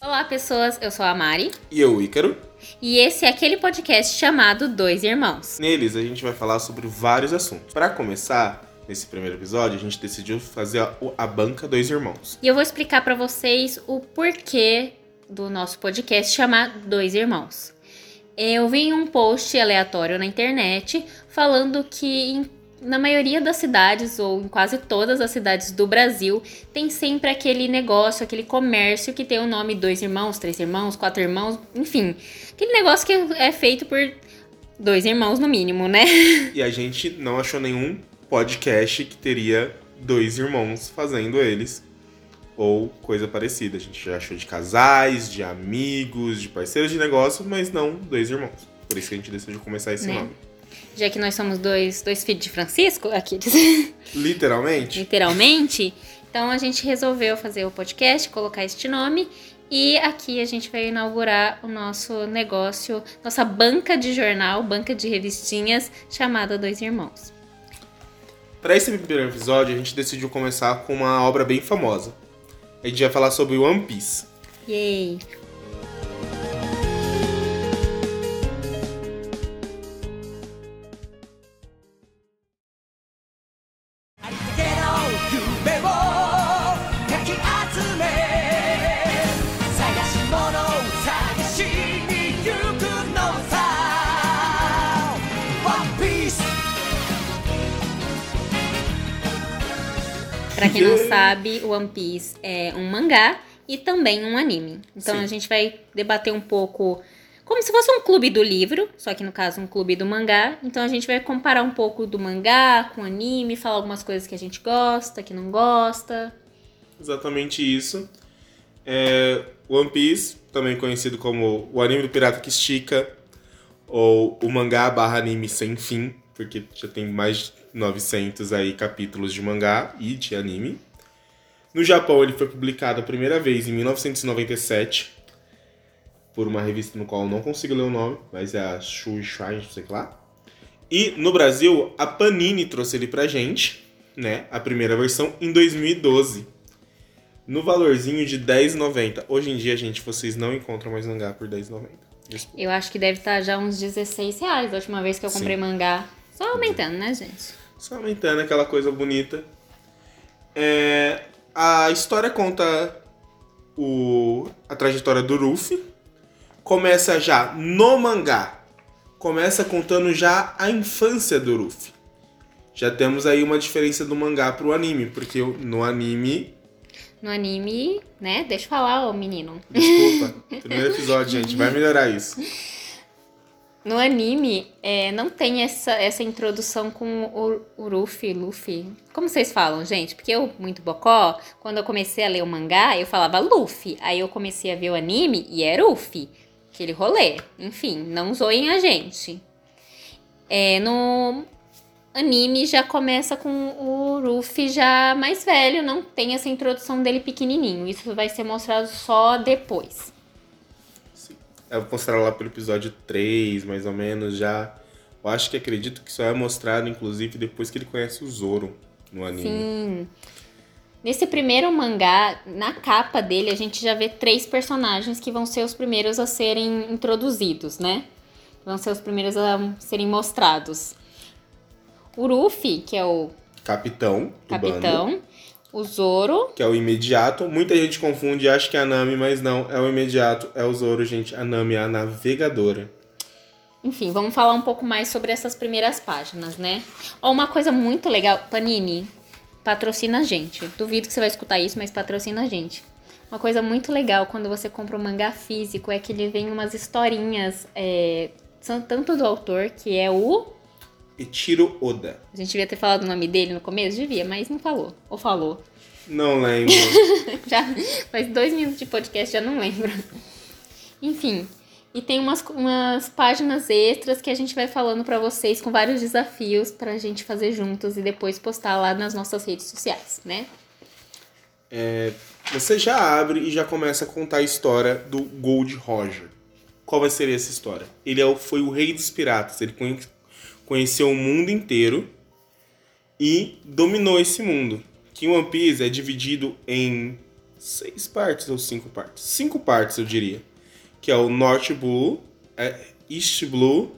Olá, pessoas. Eu sou a Mari. E eu, Ícaro. E esse é aquele podcast chamado Dois Irmãos. Neles a gente vai falar sobre vários assuntos. Para começar, nesse primeiro episódio, a gente decidiu fazer a, a banca Dois Irmãos. E eu vou explicar para vocês o porquê do nosso podcast chamar Dois Irmãos. Eu vi um post aleatório na internet falando que em na maioria das cidades, ou em quase todas as cidades do Brasil, tem sempre aquele negócio, aquele comércio que tem o nome dois irmãos, três irmãos, quatro irmãos, enfim. Aquele negócio que é feito por dois irmãos no mínimo, né? E a gente não achou nenhum podcast que teria dois irmãos fazendo eles. Ou coisa parecida. A gente já achou de casais, de amigos, de parceiros de negócio, mas não dois irmãos. Por isso que a gente decidiu começar esse né? nome. Já que nós somos dois, dois filhos de Francisco, aqui. Literalmente? Literalmente. Então a gente resolveu fazer o podcast, colocar este nome. E aqui a gente vai inaugurar o nosso negócio, nossa banca de jornal, banca de revistinhas, chamada Dois Irmãos. Para esse primeiro episódio, a gente decidiu começar com uma obra bem famosa. A gente vai falar sobre One Piece. Yay! One Piece é um mangá e também um anime. Então Sim. a gente vai debater um pouco como se fosse um clube do livro, só que no caso um clube do mangá. Então a gente vai comparar um pouco do mangá com o anime, falar algumas coisas que a gente gosta, que não gosta. Exatamente isso. É, One Piece, também conhecido como o anime do pirata que estica, ou o mangá barra anime sem fim, porque já tem mais 900 aí capítulos de mangá e de anime. No Japão ele foi publicado a primeira vez em 1997 por uma revista no qual eu não consigo ler o nome, mas é a Shueisha, não sei lá. E no Brasil a Panini trouxe ele pra gente, né, a primeira versão em 2012. No valorzinho de 10,90. Hoje em dia, gente, vocês não encontram mais mangá por 10,90. Eu acho que deve estar já uns 16 reais a última vez que eu comprei Sim. mangá. Só aumentando, né, gente? Só aumentando aquela coisa bonita. É, a história conta o, a trajetória do Ruffy. Começa já no mangá. Começa contando já a infância do Ruffy. Já temos aí uma diferença do mangá pro anime, porque no anime. No anime, né? Deixa eu falar, ô menino. Desculpa. Primeiro episódio, gente. Vai melhorar isso. No anime, é, não tem essa, essa introdução com o, o Luffy, Luffy. Como vocês falam, gente? Porque eu, muito bocó, quando eu comecei a ler o mangá, eu falava Luffy. Aí eu comecei a ver o anime e era Luffy. Aquele rolê. Enfim, não zoem a gente. É, no anime já começa com o Luffy já mais velho, não tem essa introdução dele pequenininho. Isso vai ser mostrado só depois. Eu vou mostrar lá pelo episódio 3, mais ou menos, já. Eu acho que acredito que só é mostrado, inclusive, depois que ele conhece o Zoro no anime. Sim. Nesse primeiro mangá, na capa dele, a gente já vê três personagens que vão ser os primeiros a serem introduzidos, né? Vão ser os primeiros a serem mostrados. O Ruffy, que é o capitão. capitão. Bando o Zoro. Que é o imediato. Muita gente confunde e acha que é a Nami, mas não, é o imediato, é o Zoro, gente. A Nami é a navegadora. Enfim, vamos falar um pouco mais sobre essas primeiras páginas, né? Ó, uma coisa muito legal, Panini, patrocina a gente. Duvido que você vai escutar isso, mas patrocina a gente. Uma coisa muito legal quando você compra um mangá físico é que ele vem umas historinhas, é, tanto do autor, que é o Ichiro Oda. A gente devia ter falado o nome dele no começo? Devia, mas não falou. Ou falou? Não lembro. já faz dois minutos de podcast, já não lembro. Enfim, e tem umas, umas páginas extras que a gente vai falando para vocês com vários desafios pra gente fazer juntos e depois postar lá nas nossas redes sociais, né? É, você já abre e já começa a contar a história do Gold Roger. Qual vai ser essa história? Ele é, foi o rei dos piratas. Ele conheceu o mundo inteiro e dominou esse mundo. Que One Piece é dividido em seis partes ou cinco partes. Cinco partes, eu diria. Que é o North Blue, é East Blue,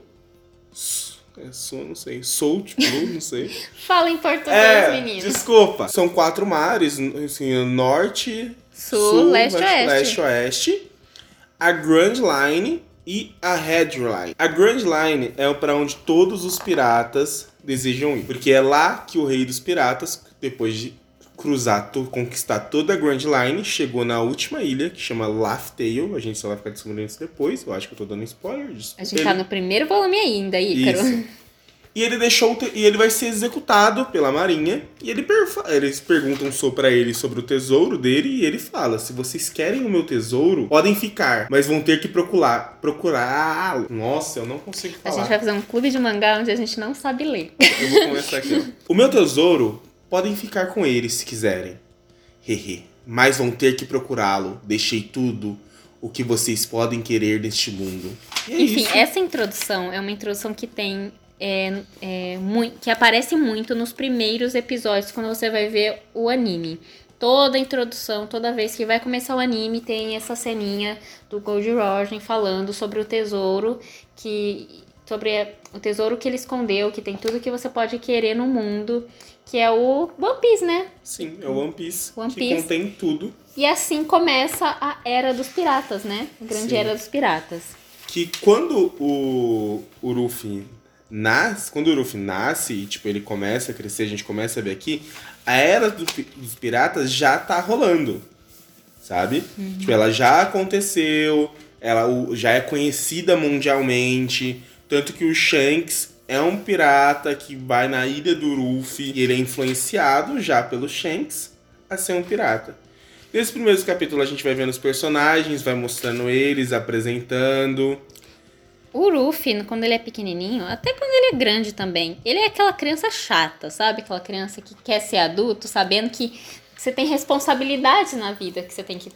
é, Sul, não sei, South Blue, não sei. Fala em português, É, menino. desculpa. São quatro mares, assim, norte, Sul, leste, oeste. leste, oeste. A Grand Line e a Red Line. A Grand Line é para onde todos os piratas desejam ir, porque é lá que o rei dos piratas, depois de cruzar, conquistar toda a Grand Line, chegou na última ilha, que chama Laugh Tale. A gente só vai ficar descobrindo isso depois. Eu acho que eu tô dando spoiler. A gente tá no primeiro volume ainda, Ícaro. Isso. E ele deixou e ele vai ser executado pela marinha e ele eles perguntam so para ele sobre o tesouro dele e ele fala: "Se vocês querem o meu tesouro, podem ficar, mas vão ter que procurar procurar". Nossa, eu não consigo A falar. gente vai fazer um clube de mangá onde a gente não sabe ler. Eu vou começar aqui. ó. O meu tesouro, podem ficar com ele se quiserem. Hehe. Mas vão ter que procurá-lo. Deixei tudo o que vocês podem querer neste mundo. E é Enfim, isso. essa introdução é uma introdução que tem. É, é, que aparece muito nos primeiros episódios, quando você vai ver o anime. Toda introdução, toda vez que vai começar o anime, tem essa ceninha do Gold Roger falando sobre o tesouro que. Sobre o tesouro que ele escondeu, que tem tudo que você pode querer no mundo, que é o One Piece, né? Sim, é o One Piece, One que Piece. contém tudo. E assim começa a Era dos Piratas, né? A grande Sim. Era dos Piratas. que quando o, o Ruffy nasce, quando o Ruffy nasce e tipo ele começa a crescer, a gente começa a ver aqui, a era do dos piratas já tá rolando. Sabe? Tipo, ela já aconteceu, ela o- já é conhecida mundialmente, tanto que o Shanks é um pirata que vai na ilha do Ruffy e ele é influenciado já pelo Shanks a ser um pirata. Nesses primeiros capítulos a gente vai vendo os personagens, vai mostrando eles, apresentando. O Ruffy, quando ele é pequenininho, até quando ele é grande também, ele é aquela criança chata, sabe? Aquela criança que quer ser adulto, sabendo que você tem responsabilidades na vida que você tem que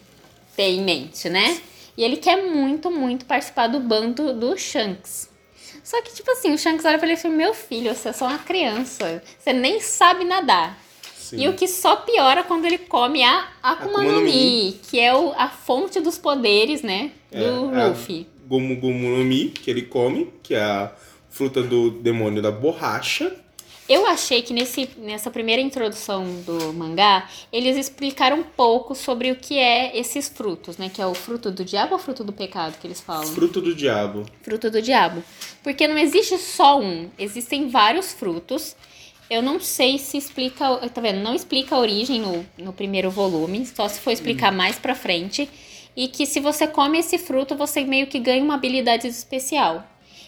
ter em mente, né? E ele quer muito, muito participar do bando do Shanks. Só que, tipo assim, o Shanks olha pra ele e fala: Meu filho, você é só uma criança. Você nem sabe nadar. Sim. E o que só piora quando ele come a Akuma, Akuma no Mi, que é o, a fonte dos poderes, né? Do É, Luffy. Gomu Gomu no Mi, que ele come, que é a fruta do demônio da borracha. Eu achei que nesse, nessa primeira introdução do mangá, eles explicaram um pouco sobre o que é esses frutos, né? Que é o fruto do diabo ou fruto do pecado que eles falam? Fruto do diabo. Fruto do diabo. Porque não existe só um, existem vários frutos. Eu não sei se explica, tá vendo? Não explica a origem no, no primeiro volume, só se for explicar mais pra frente. E que se você come esse fruto, você meio que ganha uma habilidade especial.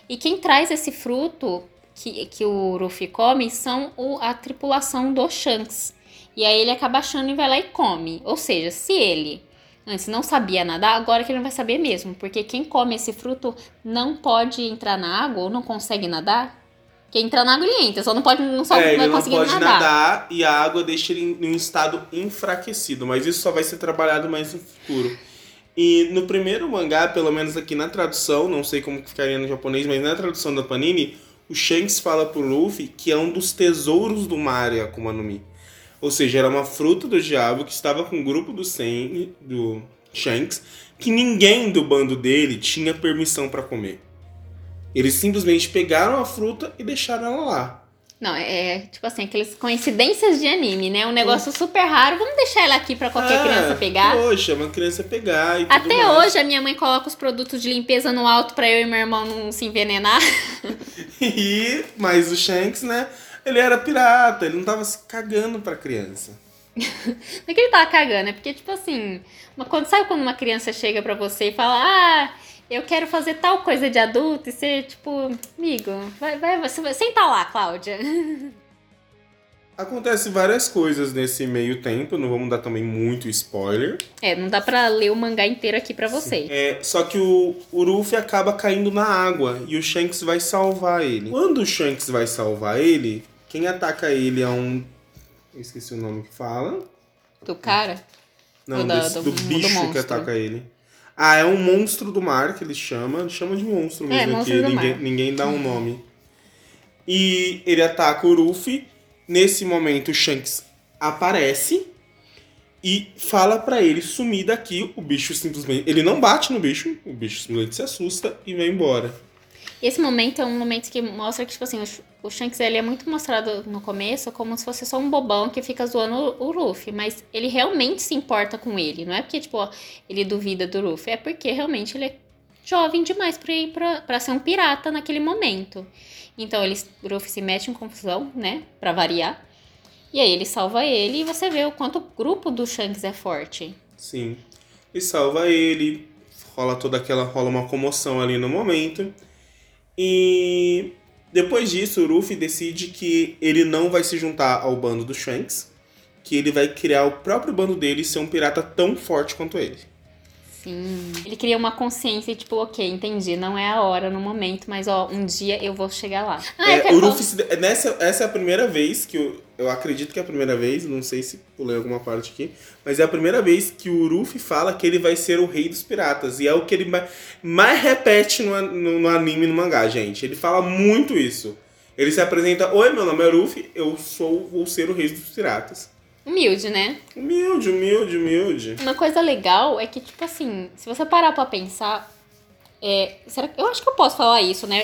E quem traz esse fruto que, que o Ruffy come são o, a tripulação do Shanks. E aí ele acaba achando e vai lá e come. Ou seja, se ele antes não sabia nadar, agora que ele não vai saber mesmo. Porque quem come esse fruto não pode entrar na água ou não consegue nadar. Quem entrar na água ele entra, só não pode não só é, vai ele não conseguir pode nadar. nadar e a água deixa ele em um estado enfraquecido, mas isso só vai ser trabalhado mais no futuro. E no primeiro mangá, pelo menos aqui na tradução, não sei como ficaria no japonês, mas na tradução da Panini, o Shanks fala pro Luffy que é um dos tesouros do mar a Akuma no Mi. Ou seja, era uma fruta do diabo que estava com o grupo do, Sen, do Shanks, que ninguém do bando dele tinha permissão para comer. Eles simplesmente pegaram a fruta e deixaram ela lá. Não, é tipo assim, aquelas coincidências de anime, né? Um negócio super raro. Vamos deixar ela aqui pra qualquer Ah, criança pegar. Poxa, uma criança pegar e tudo Até mais. hoje a minha mãe coloca os produtos de limpeza no alto pra eu e meu irmão não se envenenar. E, mas o Shanks, né? Ele era pirata, ele não tava se cagando pra criança. Não é que ele tava cagando, é porque, tipo assim, uma, quando, sabe quando uma criança chega pra você e fala, ah, eu quero fazer tal coisa de adulto, e você, tipo, amigo, vai, vai, você vai, senta lá, Cláudia. Acontece várias coisas nesse meio tempo, não vamos dar também muito spoiler. É, não dá pra ler o mangá inteiro aqui pra você. É, só que o, o Luffy acaba caindo na água e o Shanks vai salvar ele. Quando o Shanks vai salvar ele, quem ataca ele é um. Eu esqueci o nome que fala. Do cara. Não, da- desse- do- do, do bicho que monstro. ataca ele. Ah, é um monstro do mar que eles chamam. Chama de monstro É, mesmo monstro aqui. do Ninguém, mar. ninguém dá um nome. E ele ataca o Luffy. Nesse momento, o Shanks aparece. e fala para ele sumir daqui. O bicho simplesmente. Ele não bate no bicho, o bicho simplesmente se assusta e vai embora. Esse momento é um momento que mostra que, tipo assim, o Shanks ele é muito mostrado no começo como se fosse só um bobão que fica zoando o Luffy, mas ele realmente se importa com ele. Não é porque, tipo, ele duvida do Luffy, é porque realmente ele é jovem demais pra ir pra, pra ser um pirata naquele momento. Então ele, o Luffy se mete em confusão, né? Pra variar. E aí ele salva ele e você vê o quanto o grupo do Shanks é forte. Sim. E salva ele, rola toda aquela. rola uma comoção ali no momento. E depois disso, o Luffy decide que ele não vai se juntar ao bando do Shanks, que ele vai criar o próprio bando dele e ser um pirata tão forte quanto ele. Sim. Ele cria uma consciência, tipo, ok, entendi, não é a hora no momento, mas ó, um dia eu vou chegar lá. Ah, é, o Luffy, nessa, essa é a primeira vez que eu, eu acredito que é a primeira vez, não sei se pulei alguma parte aqui, mas é a primeira vez que o Luffy fala que ele vai ser o rei dos piratas. E é o que ele mais, mais repete no, no, no anime e no mangá, gente. Ele fala muito isso. Ele se apresenta: Oi, meu nome é Luffy, eu sou, vou ser o rei dos piratas. Humilde, né? Humilde, humilde, humilde. Uma coisa legal é que, tipo assim, se você parar pra pensar. É, será, eu acho que eu posso falar isso, né?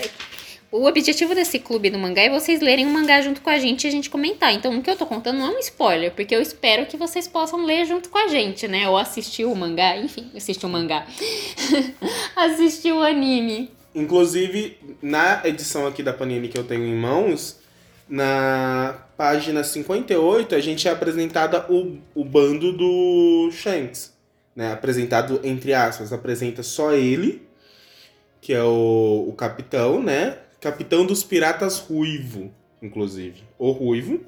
O objetivo desse clube do mangá é vocês lerem o um mangá junto com a gente e a gente comentar. Então, o que eu tô contando não é um spoiler, porque eu espero que vocês possam ler junto com a gente, né? Ou assistir o mangá, enfim, assistir o mangá. assistir o anime. Inclusive, na edição aqui da Panini que eu tenho em mãos, na página 58, a gente é apresentada o, o bando do Shanks. Né? Apresentado entre aspas, apresenta só ele, que é o, o capitão, né? Capitão dos Piratas Ruivo, inclusive. O Ruivo.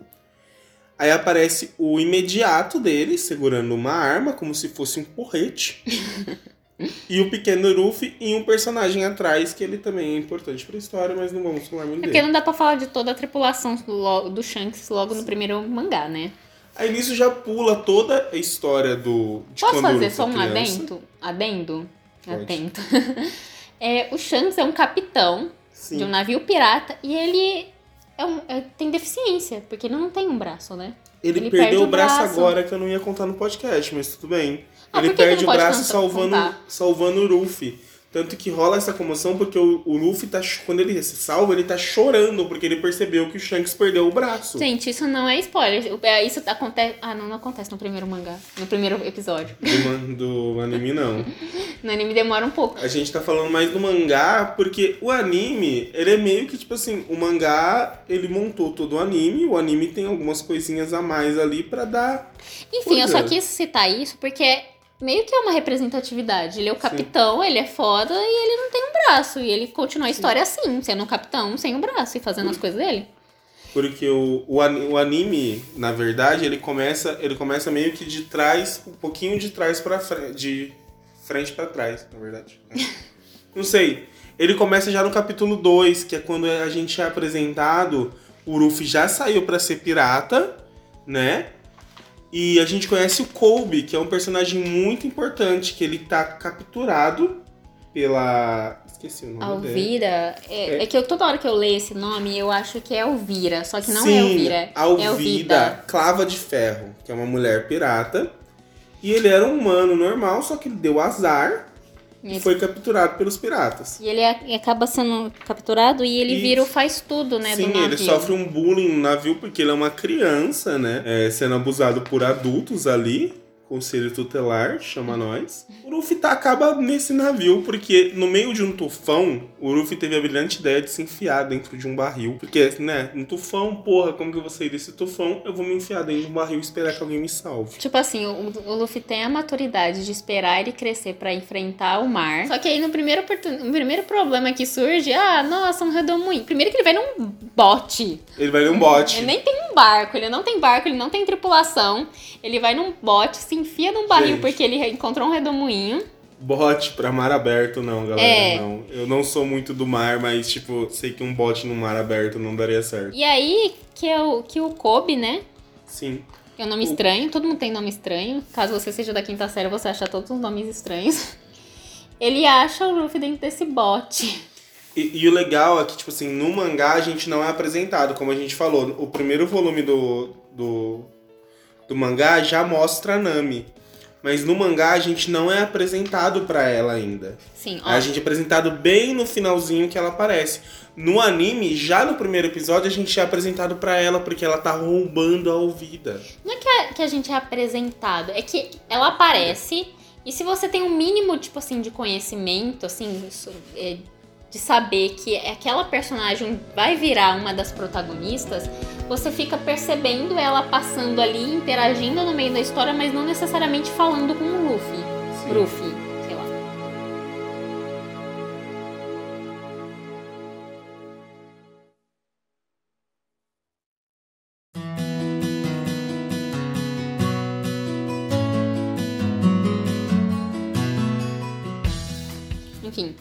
Aí aparece o imediato dele, segurando uma arma, como se fosse um porrete. E o pequeno Ruffy e um personagem atrás, que ele também é importante pra história, mas não vamos falar muito é Porque não dá pra falar de toda a tripulação do, do Shanks logo Sim. no primeiro mangá, né? Aí nisso já pula toda a história do. Posso fazer só um adendo? Adendo? Pode. Atento. é, o Shanks é um capitão Sim. de um navio pirata e ele é um, é, tem deficiência, porque ele não tem um braço, né? Ele, ele perdeu o braço, braço agora que eu não ia contar no podcast, mas tudo bem. Ah, ele perde o braço salvando, salvando o Ruffy. Tanto que rola essa comoção porque o, o Luffy tá. Quando ele se salva, ele tá chorando, porque ele percebeu que o Shanks perdeu o braço. Gente, isso não é spoiler. É, isso acontece. Ah, não, não acontece no primeiro mangá. No primeiro episódio. Do, do anime, não. no anime demora um pouco. A gente tá falando mais do mangá, porque o anime, ele é meio que, tipo assim, o mangá, ele montou todo o anime, o anime tem algumas coisinhas a mais ali para dar. Enfim, eu só quis citar isso porque meio que é uma representatividade. Ele é o capitão, Sim. ele é foda e ele não tem um braço. E ele continua a história assim, sendo um capitão sem um braço e fazendo Por... as coisas dele. Porque o, o, o anime, na verdade, ele começa, ele começa meio que de trás, um pouquinho de trás para frente, de frente para trás, na verdade. não sei. Ele começa já no capítulo 2, que é quando a gente é apresentado, o Ruffy já saiu para ser pirata, né? E a gente conhece o Colby, que é um personagem muito importante, que ele tá capturado pela. Esqueci o nome Alvira. É, é. é, que eu, toda hora que eu leio esse nome, eu acho que é Elvira, só que não Sim, é Elvira. Alvida, é Elvida Clava de Ferro, que é uma mulher pirata. E ele era um humano normal, só que ele deu azar e foi capturado pelos piratas. E ele acaba sendo capturado e ele vira o faz tudo, né? Sim, ele sofre um bullying no navio porque ele é uma criança, né? É, sendo abusado por adultos ali. Conselho Tutelar, chama nós. O Luffy tá, acaba nesse navio, porque no meio de um tufão, o Luffy teve a brilhante ideia de se enfiar dentro de um barril. Porque, né, um tufão, porra, como que eu vou sair desse tufão? Eu vou me enfiar dentro de um barril e esperar que alguém me salve. Tipo assim, o, o Luffy tem a maturidade de esperar ele crescer para enfrentar o mar. Só que aí no primeiro, no primeiro problema que surge, ah, nossa, um redemoinho. Primeiro que ele vai num bote. Ele vai num bote. Ele nem tem um barco, ele não tem barco, ele não tem tripulação. Ele vai num bote, se enfia num barril Gente. porque ele encontrou um redemoinho. Bote pra mar aberto, não, galera. É. Não. Eu não sou muito do mar, mas, tipo, sei que um bote no mar aberto não daria certo. E aí que, o, que o Kobe, né? Sim. É um nome o... estranho, todo mundo tem nome estranho. Caso você seja da quinta série, você acha todos os nomes estranhos. Ele acha o Luffy dentro desse bote. E, e, o legal é que, tipo assim, no mangá a gente não é apresentado, como a gente falou. O primeiro volume do, do do mangá já mostra a Nami. Mas no mangá a gente não é apresentado pra ela ainda. Sim, ó. A gente é apresentado bem no finalzinho que ela aparece. No anime, já no primeiro episódio, a gente é apresentado pra ela porque ela tá roubando a ouvida. Não é que a, que a gente é apresentado, é que ela aparece e se você tem um mínimo, tipo assim, de conhecimento, assim, isso, é, de saber que aquela personagem vai virar uma das protagonistas, você fica percebendo ela passando ali, interagindo no meio da história, mas não necessariamente falando com o Luffy. Sim. Luffy, sei lá. Enfim,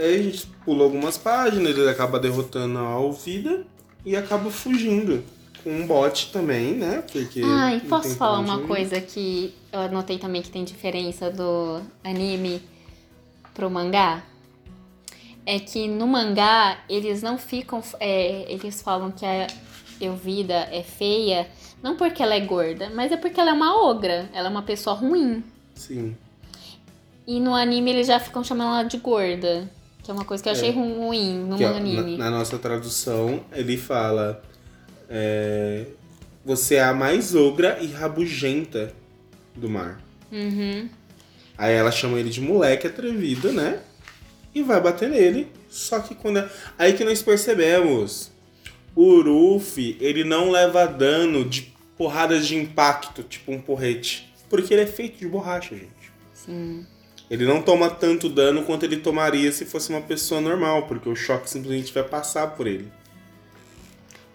Aí a gente pula algumas páginas, ele acaba derrotando a ouvida e acaba fugindo. Com um bot também, né? Porque Ai, não posso falar uma ir. coisa que eu anotei também que tem diferença do anime pro mangá? É que no mangá eles não ficam. é, eles falam que a Elvida é feia, não porque ela é gorda, mas é porque ela é uma ogra, ela é uma pessoa ruim. Sim. E no anime eles já ficam chamando ela de gorda, que é uma coisa que eu achei É. ruim no Que, ó, anime. na, na nossa tradução, ele fala: é, Você é a mais ogra e rabugenta do mar. Uhum. Aí ela chama ele de moleque atrevido, né? E vai bater nele. Só que quando. Aí que nós percebemos. O Ruffy, ele não leva dano de porradas de impacto, tipo um porrete. Porque ele é feito de borracha, gente. Sim. Ele não toma tanto dano quanto ele tomaria se fosse uma pessoa normal, porque o choque simplesmente vai passar por ele.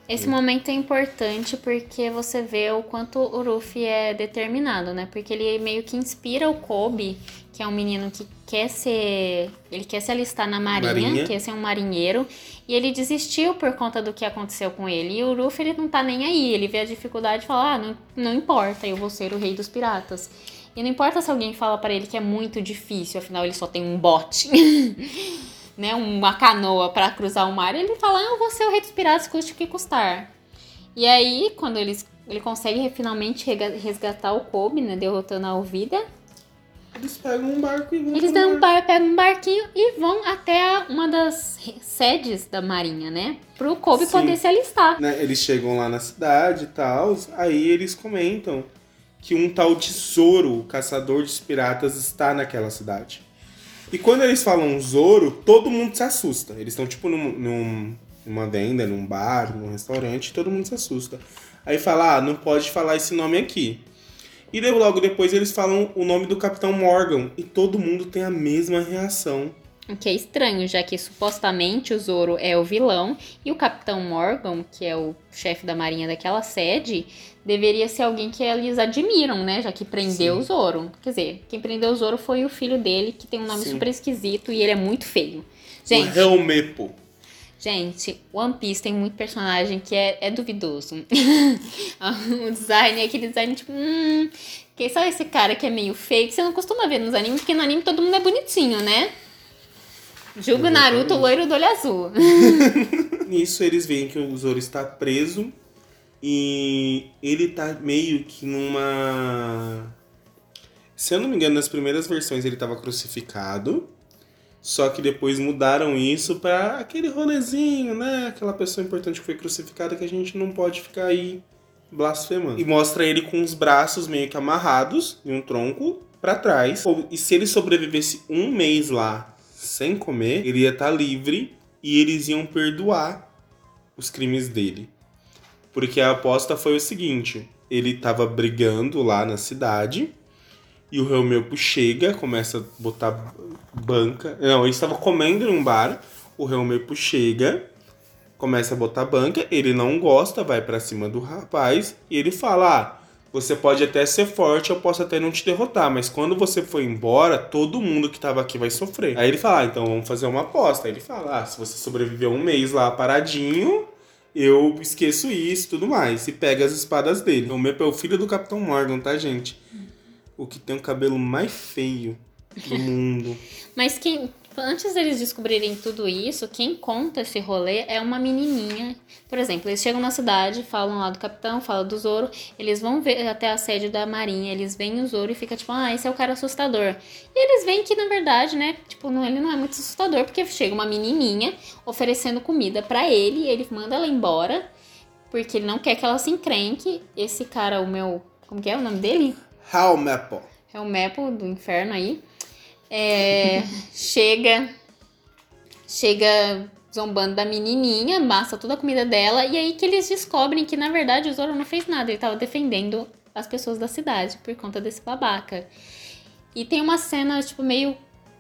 Esse momento é importante porque você vê o quanto o Ruffy é determinado, né? Porque ele meio que inspira o Kobe, que é um menino que quer ser. Ele quer se alistar na marinha, Marinha. quer ser um marinheiro. E ele desistiu por conta do que aconteceu com ele. E o Ruffy, ele não tá nem aí. Ele vê a dificuldade e fala: ah, não, não importa, eu vou ser o rei dos piratas. E não importa se alguém fala pra ele que é muito difícil, afinal ele só tem um bote. né, uma canoa pra cruzar o mar, ele fala, ah, eu vou ser o rei dos piratas, custe o que custar. E aí, quando eles, ele consegue finalmente resgatar o Kobe, né, derrotando a Alvida, Eles pegam um barco e vão eles dão um bar, pegam um barquinho e vão até uma das sedes da marinha, né, pro Kobe Sim. poder se alistar. né, eles chegam lá na cidade e tal, aí eles comentam que um tal de Zoro, o caçador de piratas, está naquela cidade. E quando eles falam Zoro, todo mundo se assusta. Eles estão tipo num, num- numa venda, num bar, num restaurante, todo mundo se assusta. Aí fala, ah, não pode falar esse nome aqui. E logo depois eles falam o nome do Capitão Morgan e todo mundo tem a mesma reação. O que é estranho, já que supostamente o Zoro é o vilão e o Capitão Morgan, que é o chefe da marinha daquela sede, deveria ser alguém que eles admiram, né? Já que prendeu Sim. o Zoro. Quer dizer, quem prendeu o Zoro foi o filho dele, que tem um nome Sim. super esquisito e ele é muito feio. O Gente, Helmepo. gente, One Piece tem muito personagem que é, é duvidoso. o design é aquele design tipo, hum, quem sabe esse cara que é meio feio, que você não costuma ver nos animes, porque no anime todo mundo é bonitinho, né? Julga o Naruto, o loiro do olho azul. Nisso eles veem que o Zoro está preso e ele tá meio que numa. Se eu não me engano, nas primeiras versões ele estava crucificado. Só que depois mudaram isso pra aquele rolezinho, né? Aquela pessoa importante que foi crucificada que a gente não pode ficar aí blasfemando. E mostra ele com os braços meio que amarrados em um tronco pra trás. E se ele sobrevivesse um mês lá sem comer, ele ia estar livre e eles iam perdoar os crimes dele. Porque a aposta foi o seguinte: ele tava brigando lá na cidade e o Helmepo chega, começa a botar banca. Não, ele estava comendo num bar. O Helmepo chega, começa a botar banca. Ele não gosta, vai pra cima do rapaz e ele fala: Ah, você pode até ser forte, eu posso até não te derrotar, mas quando você for embora, todo mundo que tava aqui vai sofrer. Aí ele fala: ah, então vamos fazer uma aposta. Aí ele fala: ah, se você sobreviver um mês lá paradinho, eu esqueço isso e tudo mais. E pega as espadas dele. O Mepo é o filho do Capitão Morgan, tá, gente? O que tem o cabelo mais feio do mundo. Mas quem. Antes deles descobrirem tudo isso, quem conta esse rolê é uma menininha. Por exemplo, eles chegam na cidade, falam lá do capitão, falam do Zoro, eles vão ver até a sede da marinha, eles veem o Zoro e fica tipo, ah, esse é o cara assustador. E eles veem que na verdade, né, tipo, não, ele não é muito assustador, porque chega uma menininha oferecendo comida para ele, ele manda ela embora, porque ele não quer que ela se encrenque. Esse cara, o meu, como que é o nome dele? Helmepo. Helmepo do inferno aí é, chega, chega zombando da menininha, massa toda a comida dela, e aí que eles descobrem que na verdade o Zoro não fez nada, ele tava defendendo as pessoas da cidade por conta desse babaca. E tem uma cena, tipo, meio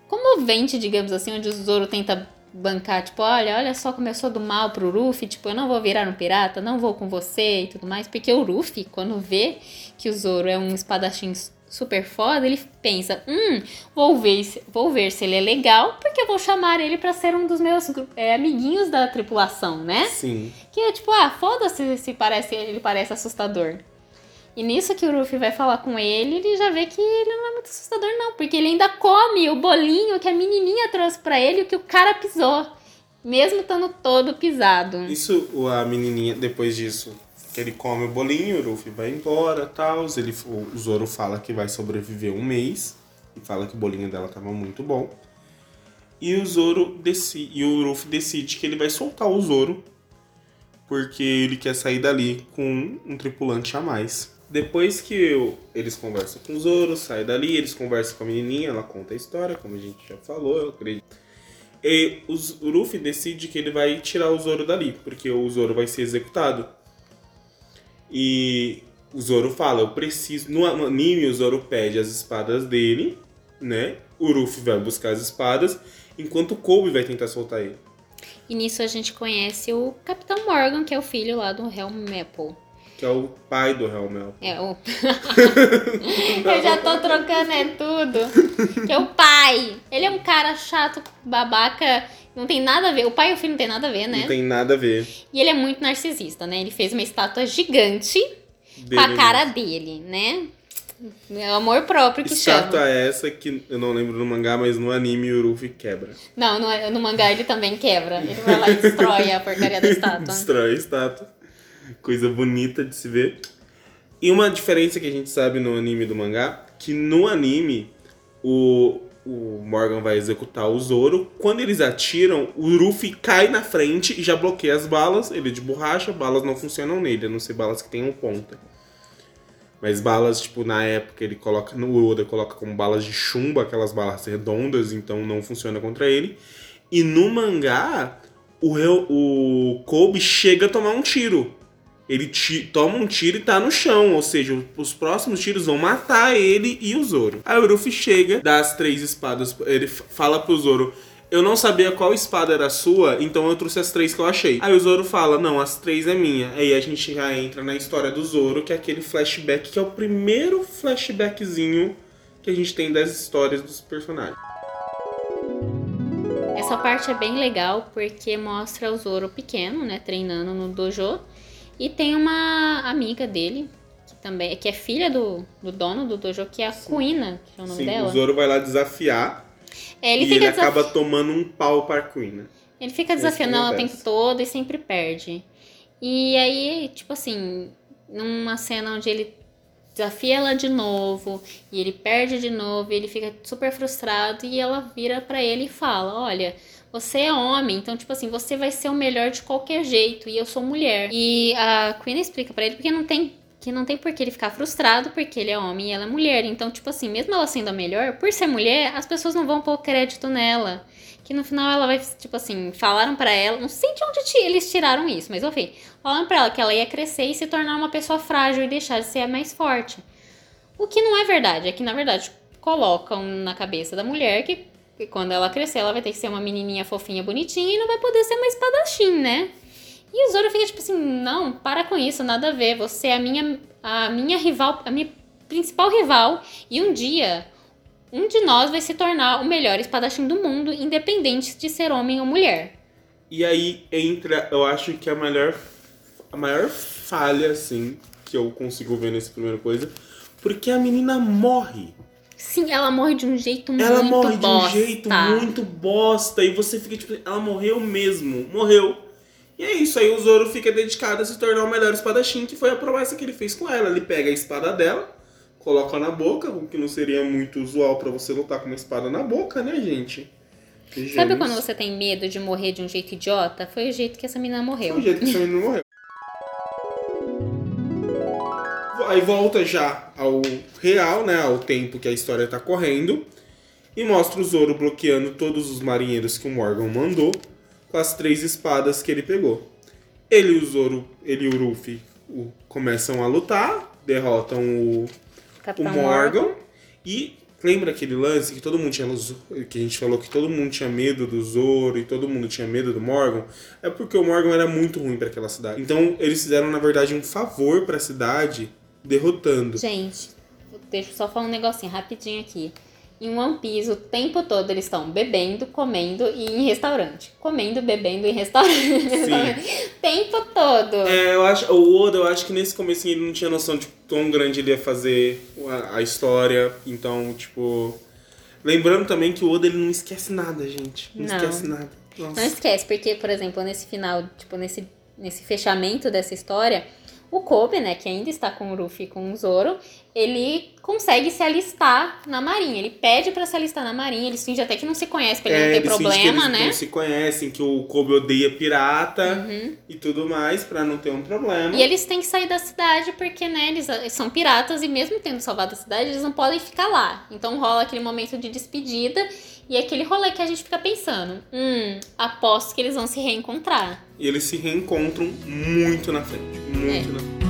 comovente, digamos assim, onde o Zoro tenta bancar, tipo, olha, olha só como eu sou do mal pro Ruffy, tipo, eu não vou virar um pirata, não vou com você e tudo mais, porque o Ruffy, quando vê que o Zoro é um espadachim super foda, ele pensa: hum, vou ver, vou ver se ele é legal, porque eu vou chamar ele para ser um dos meus é, amiguinhos da tripulação, né? Sim. Que é tipo, ah, foda-se se parece, ele parece assustador. E nisso que o Ruffy vai falar com ele, ele já vê que ele não é muito assustador, não, porque ele ainda come o bolinho que a menininha trouxe para ele, o que o cara pisou, mesmo estando todo pisado. Isso, a menininha, depois disso, que ele come o bolinho, o Luffy vai embora tal. Ele, o Zoro fala que vai sobreviver um mês. E fala que o bolinho dela tava muito bom. E o Zoro decide, e o Luffy decide que ele vai soltar o Zoro. Porque ele quer sair dali com um tripulante a mais. Depois que eu, eles conversam com o Zoro, sai dali, eles conversam com a menininha, ela conta a história, como a gente já falou, eu acredito. E o Luffy decide que ele vai tirar o Zoro dali, porque o Zoro vai ser executado. E o Zoro fala, eu preciso. No anime, o Zoro pede as espadas dele, né? O Ruffy vai buscar as espadas, enquanto o Kobe vai tentar soltar ele. E nisso a gente conhece o Capitão Morgan, que é o filho lá do Helm Maple. Que é o pai do Helm Maple. É, o... eu já tô trocando é tudo. Que é o pai. Ele é um cara chato, babaca, não tem nada a ver. O pai e o filho não tem nada a ver, né? Não tem nada a ver. E ele é muito narcisista, né? Ele fez uma estátua gigante dele com a cara dele, né? É o amor próprio que estátua chama. é essa que eu não lembro no mangá, mas no anime o Ruffy quebra. Não, no, no mangá ele também quebra. Ele vai lá e destrói a porcaria da estátua. destrói a estátua. Coisa bonita de se ver. E uma diferença que a gente sabe no anime do mangá, que no anime o, o Morgan vai executar o Zoro. Quando eles atiram, o Luffy cai na frente e já bloqueia as balas. Ele é de borracha, balas não funcionam nele, a não ser balas que tenham ponta. Mas balas, tipo, na época ele coloca. No Oda coloca como balas de chumbo, aquelas balas redondas, então não funciona contra ele. E no mangá, o, o Kobe chega a tomar um tiro ele toma um tiro e tá no chão, ou seja, os próximos tiros vão matar ele e o Zoro. Aí o Ruffy chega, dá as três espadas, ele fala pro Zoro, eu não sabia qual espada era sua, então eu trouxe as três que eu achei. Aí o Zoro fala, não, as três é minha. Aí a gente já entra na história do Zoro, que é aquele flashback, que é o primeiro flashbackzinho que a gente tem das histórias dos personagens. Essa parte é bem legal porque mostra o Zoro pequeno, né, treinando no dojo. E tem uma amiga dele, que também que é filha do, do dono do dojo, que é a Sim. Kuina, que é o nome Sim, dela. o Zoro vai lá desafiar. É, ele e ele desaf... acaba tomando um pau pra Kuina. Ele fica desafiando ela o tempo todo e sempre perde. E aí, tipo assim, numa cena onde ele desafia ela de novo e ele perde de novo, e ele fica super frustrado e ela vira para ele e fala: "Olha, você é homem, então, tipo assim, você vai ser o melhor de qualquer jeito. E eu sou mulher. E a Queen explica para ele porque não tem. Que não tem por que ele ficar frustrado porque ele é homem e ela é mulher. Então, tipo assim, mesmo ela sendo a melhor, por ser mulher, as pessoas não vão pôr crédito nela. Que no final ela vai, tipo assim, falaram para ela, não sei de onde eles tiraram isso, mas enfim, falaram pra ela que ela ia crescer e se tornar uma pessoa frágil e deixar de ser a mais forte. O que não é verdade, é que na verdade colocam na cabeça da mulher que e quando ela crescer, ela vai ter que ser uma menininha fofinha, bonitinha e não vai poder ser uma espadachim, né? E o Zoro fica tipo assim: não, para com isso, nada a ver. Você é a minha, a minha rival, a minha principal rival. E um dia, um de nós vai se tornar o melhor espadachim do mundo, independente de ser homem ou mulher. E aí entra, eu acho que a maior, a maior falha, assim, que eu consigo ver nessa primeira coisa, porque a menina morre. Sim, ela morre de um jeito Ela muito morre bosta. de um jeito muito bosta. E você fica tipo, ela morreu mesmo. Morreu. E é isso, aí o Zoro fica dedicado a se tornar o melhor espadachim, que foi a promessa que ele fez com ela. Ele pega a espada dela, coloca na boca, o que não seria muito usual pra você lutar com uma espada na boca, né, gente? Sabe quando você tem medo de morrer de um jeito idiota? Foi o jeito que essa menina morreu. O jeito que esse menino morreu. Aí volta já ao real, né? Ao tempo que a história tá correndo. E mostra o Zoro bloqueando todos os marinheiros que o Morgan mandou com as três espadas que ele pegou. Ele e o Zoro, ele e o Luffy o- começam a lutar, derrotam o, o Capitão Morgan. E lembra aquele lance que todo mundo tinha. Que a gente falou que todo mundo tinha medo do Zoro e todo mundo tinha medo do Morgan? É porque o Morgan era muito ruim pra aquela cidade. Então eles fizeram, na verdade, um favor pra cidade derrotando. Gente, deixa eu só falar um negocinho rapidinho aqui. Em One Piece, o tempo todo eles estão bebendo, comendo e em restaurante. Comendo, bebendo em restaurante. o tempo todo. É, eu acho, o Oda, eu acho que nesse começo ele não tinha noção de quão grande ele ia fazer a, a história. Então, tipo. Lembrando também que o Oda ele não esquece nada, gente. Não, Não. esquece nada. Nossa. Não esquece, porque, por exemplo, nesse final, tipo, nesse, nesse fechamento dessa história, o Kobe, né, que ainda está com o Luffy e com o Zoro, ele consegue se alistar na marinha. Ele pede pra se alistar na marinha, eles fingem até que não se conhecem pra ele não ter É, fingem que problema, eles né? não se conhecem, que o Kobe odeia pirata Uhum. e tudo mais, pra não ter um problema. E eles têm que sair da cidade porque, né, eles são piratas e mesmo tendo salvado a cidade, eles não podem ficar lá. Então rola aquele momento de despedida e aquele rolê que a gente fica pensando, hum, aposto que eles vão se reencontrar. E eles se reencontram muito na frente. Muito É. na frente.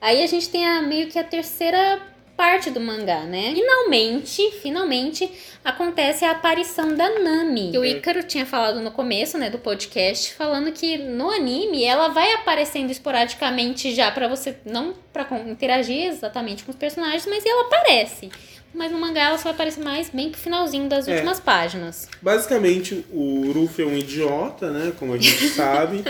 Aí a gente tem a, meio que a terceira parte do mangá, né? Finalmente, finalmente acontece a aparição da Nami. Que o Ícaro tinha falado no começo, né, do podcast, falando que no anime ela vai aparecendo esporadicamente já pra você não para interagir exatamente com os personagens, mas ela aparece. Mas no mangá ela só vai aparecer mais bem pro finalzinho das É. últimas páginas. Basicamente, o Ruffy é um idiota, né? Como a gente sabe.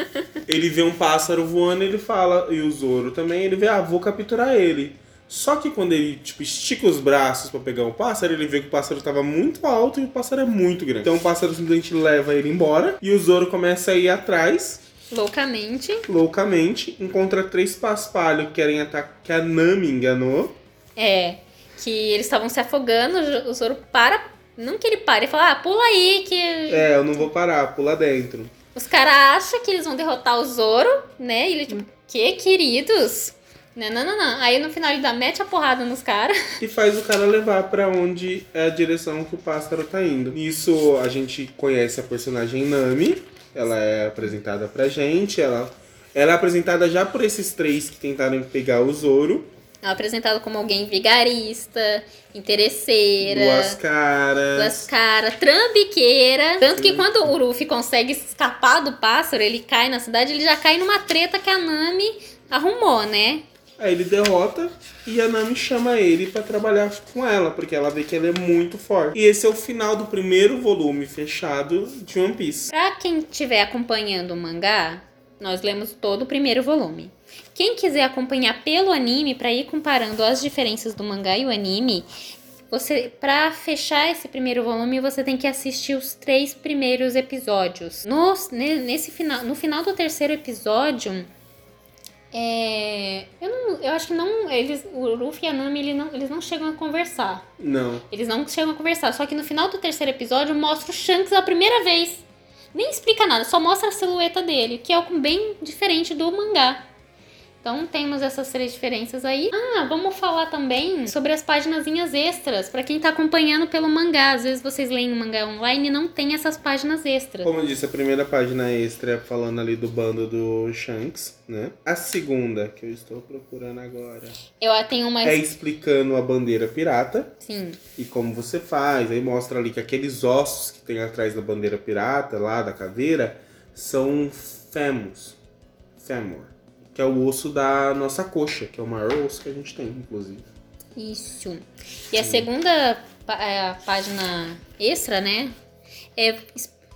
ele vê um pássaro voando, ele fala, e o Zoro também, ele vê, ah, vou capturar ele. Só que quando ele, tipo, estica os braços pra pegar o pássaro, ele vê que o pássaro tava muito alto e o pássaro é muito grande. Então o pássaro simplesmente leva ele embora e o Zoro começa a ir atrás, Loucamente. loucamente, encontra três paspalhos que querem atacar, que a Nami enganou. É, que eles estavam se afogando, o Zoro para. Não que ele pare, ele fala, ah, pula aí, que É, eu não vou parar, pula dentro. Os caras acham que eles vão derrotar o Zoro, né? E ele, tipo, que queridos? Não, não, não, não. Aí no final ele dá, mete a porrada nos caras. e faz o cara levar pra onde é a direção que o pássaro tá indo. Nisso a gente conhece a personagem Nami, ela é apresentada pra gente, ela, ela é apresentada já por esses três que tentaram pegar o Zoro, Ela é apresentada como alguém vigarista, interesseira. duas caras. Duas caras, trambiqueira. Tanto que quando o Luffy consegue escapar do pássaro, ele cai na cidade, ele já cai numa treta que a Nami arrumou, né? Aí ele derrota e a Nami chama ele pra trabalhar com ela, porque ela vê que ele é muito forte. E esse é o final do primeiro volume fechado de One Piece. Pra quem estiver acompanhando o mangá, nós lemos todo o primeiro volume. Quem quiser acompanhar pelo anime, pra ir comparando as diferenças do mangá e o anime, você, para fechar esse primeiro volume, você tem que assistir os três primeiros episódios. No, ne- nesse final, no final do terceiro episódio, é, eu, não, eu acho que não, eles, o Luffy e a Nami, ele não, eles não chegam a conversar. Não. Eles não chegam a conversar. Só que no final do terceiro episódio mostra o Shanks a primeira vez. Nem explica nada, só mostra a silhueta dele, que é algo bem diferente do mangá. Então temos essas três diferenças aí. Ah, vamos falar também sobre as páginazinhas extras. Pra quem tá acompanhando pelo mangá, às vezes vocês leem o mangá online e não tem essas páginas extras. Como eu disse, a primeira página extra é falando ali do bando do Shanks, né? A segunda, que eu estou procurando agora, Eu tenho uma. é explicando a bandeira pirata Sim. e como você faz. Aí mostra ali que aqueles ossos que tem atrás da bandeira pirata, lá da caveira, são femos. Femur. Que é o osso da nossa coxa, que é o maior osso que a gente tem, inclusive. Isso. E a segunda é, a página extra, né? É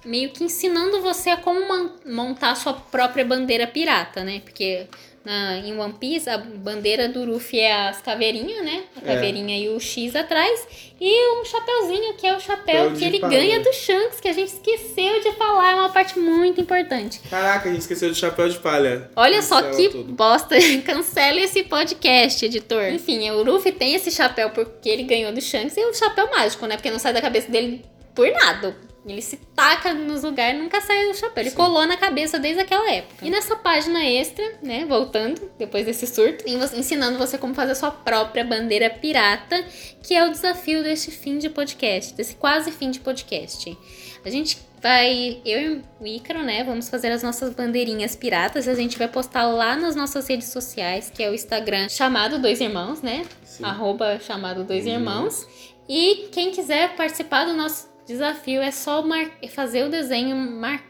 meio que ensinando você a como montar a sua própria bandeira pirata, né? Porque na, em One Piece, a bandeira do Luffy é as caveirinhas, né? A é. caveirinha é. e o X atrás. E um chapeuzinho, que é o chapéu que ele palha. ganha do Shanks, que a gente esqueceu de falar. É uma parte muito importante. Caraca, a gente esqueceu do chapéu de palha. Olha só que tudo. bosta. Cancela esse podcast, editor. Enfim, o Luffy tem esse chapéu porque ele ganhou do Shanks. E o chapéu mágico, né? Porque não sai da cabeça dele por nada. Ele se taca nos lugares e nunca sai do chapéu. Ele Sim. colou na cabeça desde aquela época. E nessa página extra, né, voltando, depois desse surto, ensinando você como fazer a sua própria bandeira pirata, que é o desafio deste fim de podcast, desse quase fim de podcast. A gente vai, eu e o Ícaro, né, vamos fazer as nossas bandeirinhas piratas. A gente vai postar lá nas nossas redes sociais, que é o Instagram chamado Dois Irmãos, né? Sim. Arroba chamado Dois Irmãos. E quem quiser participar do nosso desafio é só mar... fazer o desenho, mar...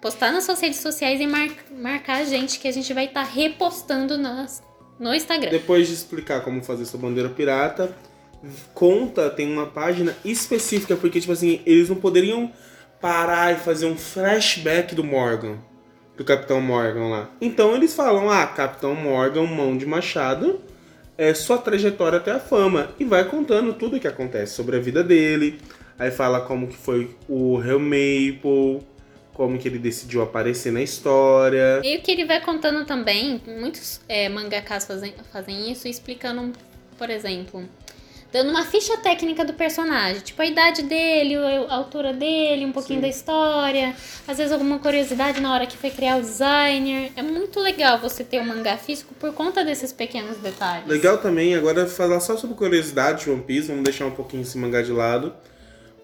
postar nas suas redes sociais e mar... marcar a gente, que a gente vai estar tá repostando nas... no Instagram. Depois de explicar como fazer sua bandeira pirata, conta, tem uma página específica, porque, tipo assim, eles não poderiam parar e fazer um flashback do Morgan, do Capitão Morgan lá. Então eles falam, ah, Capitão Morgan, mão de machado, é sua trajetória até a fama. E vai contando tudo o que acontece sobre a vida dele, Aí fala como que foi o Real Maple, como que ele decidiu aparecer na história. E o que ele vai contando também, muitos é, mangakas fazem, fazem isso, explicando, por exemplo, dando uma ficha técnica do personagem, tipo a idade dele, a altura dele, um pouquinho Sim. da história, às vezes alguma curiosidade na hora que foi criar o designer. É muito legal você ter um mangá físico por conta desses pequenos detalhes. Legal também, agora falar só sobre curiosidade de One Piece, vamos deixar um pouquinho esse mangá de lado.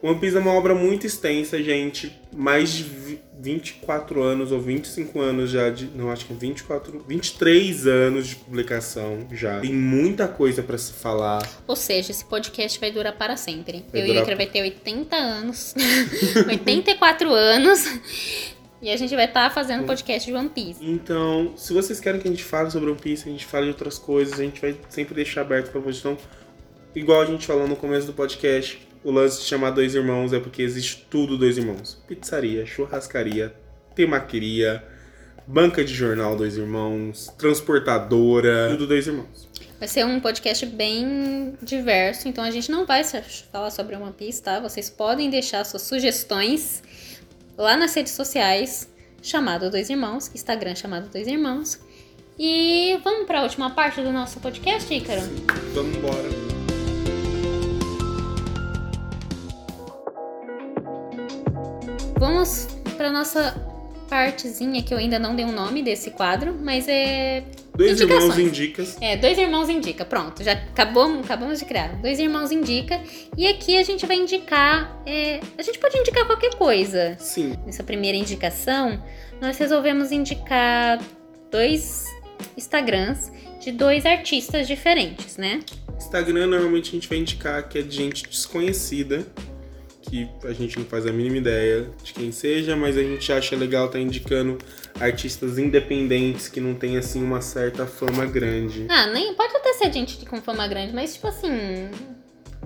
One Piece é uma obra muito extensa, gente. Mais de 24 anos ou 25 anos já de. Não, acho que é 24. 23 anos de publicação já. Tem muita coisa para se falar. Ou seja, esse podcast vai durar para sempre. Vai Eu durar... e Icra vai ter 80 anos. 84 anos. E a gente vai estar tá fazendo podcast de One Piece. Então, se vocês querem que a gente fale sobre One Piece, a gente fale de outras coisas, a gente vai sempre deixar aberto para vocês. Então, igual a gente falou no começo do podcast, o lance de chamar dois irmãos é porque existe tudo dois irmãos: pizzaria, churrascaria, temaqueria, banca de jornal dois irmãos, transportadora, tudo dois irmãos. Vai ser um podcast bem diverso, então a gente não vai falar sobre One Piece, tá? Vocês podem deixar suas sugestões lá nas redes sociais, chamado Dois Irmãos, Instagram chamado Dois Irmãos. E vamos para a última parte do nosso podcast, Ícaro? Sim, vamos embora. Vamos para nossa partezinha que eu ainda não dei um nome desse quadro, mas é. Dois irmãos indicas. É, dois irmãos indica. Pronto, já acabamos, acabamos de criar. Dois irmãos indica. E aqui a gente vai indicar. É, a gente pode indicar qualquer coisa. Sim. Nessa primeira indicação, nós resolvemos indicar dois Instagrams de dois artistas diferentes, né? Instagram normalmente a gente vai indicar que é de gente desconhecida que a gente não faz a mínima ideia de quem seja, mas a gente acha legal estar tá indicando artistas independentes que não tem assim uma certa fama grande. Ah, nem pode até ser gente com fama grande, mas tipo assim,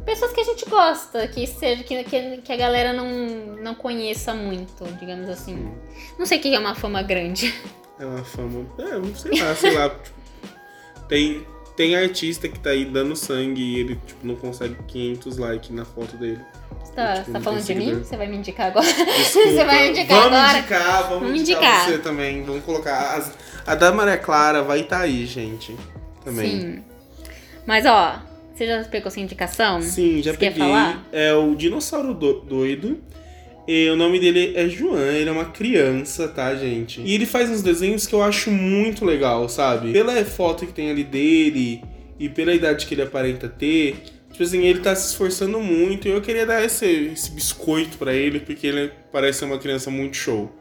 pessoas que a gente gosta, que seja que, que, a galera não, não conheça muito, digamos assim. Não sei o que é uma fama grande. É uma fama, é, não sei lá, sei lá. Tem tem artista que tá aí dando sangue e ele tipo não consegue 500 likes na foto dele. Tá, tipo, tá falando de mim? Você vai me indicar agora? Desculpa. Você vai me indicar vamos agora? Indicar, vamos, vamos indicar, indicar você também. Vamos colocar. As, a da Maria Clara vai estar tá aí, gente. Também. Sim. Mas ó, você já pegou sua indicação? Sim, já você peguei. Quer falar? É o Dinossauro Doido. E o nome dele é João, ele é uma criança, tá, gente? E ele faz uns desenhos que eu acho muito legal, sabe? Pela foto que tem ali dele e pela idade que ele aparenta ter, Tipo assim, ele tá se esforçando muito e eu queria dar esse, esse biscoito para ele, porque ele parece ser uma criança muito show.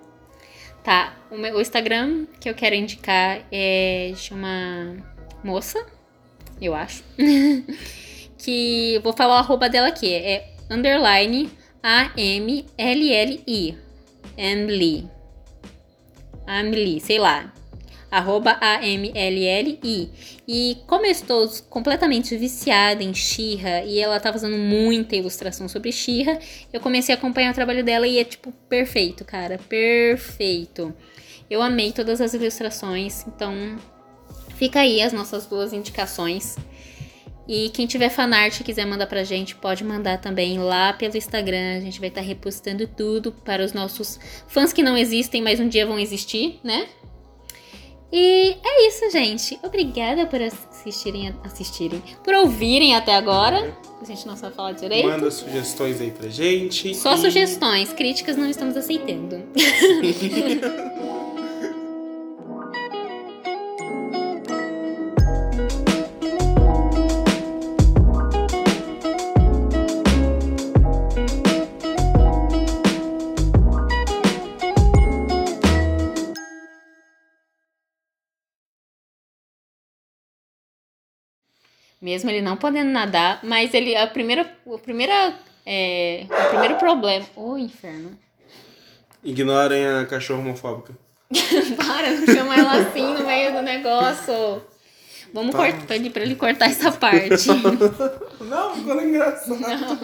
Tá, o, meu, o Instagram que eu quero indicar é uma moça, eu acho. que vou falar o arroba dela aqui, é underline A-M-L-L-I. Amli. Amli, sei lá. Arroba A-M-L-L-I. E como eu estou completamente viciada em Xirra e ela tá fazendo muita ilustração sobre Xirra, eu comecei a acompanhar o trabalho dela e é, tipo, perfeito, cara. Perfeito. Eu amei todas as ilustrações, então fica aí as nossas duas indicações. E quem tiver fanart e quiser mandar pra gente, pode mandar também lá pelo Instagram. A gente vai estar tá repostando tudo para os nossos fãs que não existem, mas um dia vão existir, né? E é isso, gente. Obrigada por assistirem, assistirem, por ouvirem até agora. A gente não sabe falar direito. Manda sugestões aí pra gente. Só e... sugestões, críticas não estamos aceitando. Mesmo ele não podendo nadar, mas ele a primeira o primeira é, o primeiro problema, ô oh, inferno. Ignorem a cachorra homofóbica. Para, não chama ela assim no meio do negócio. Vamos tá. pedir pra ele cortar essa parte. não, ficou engraçado. Não.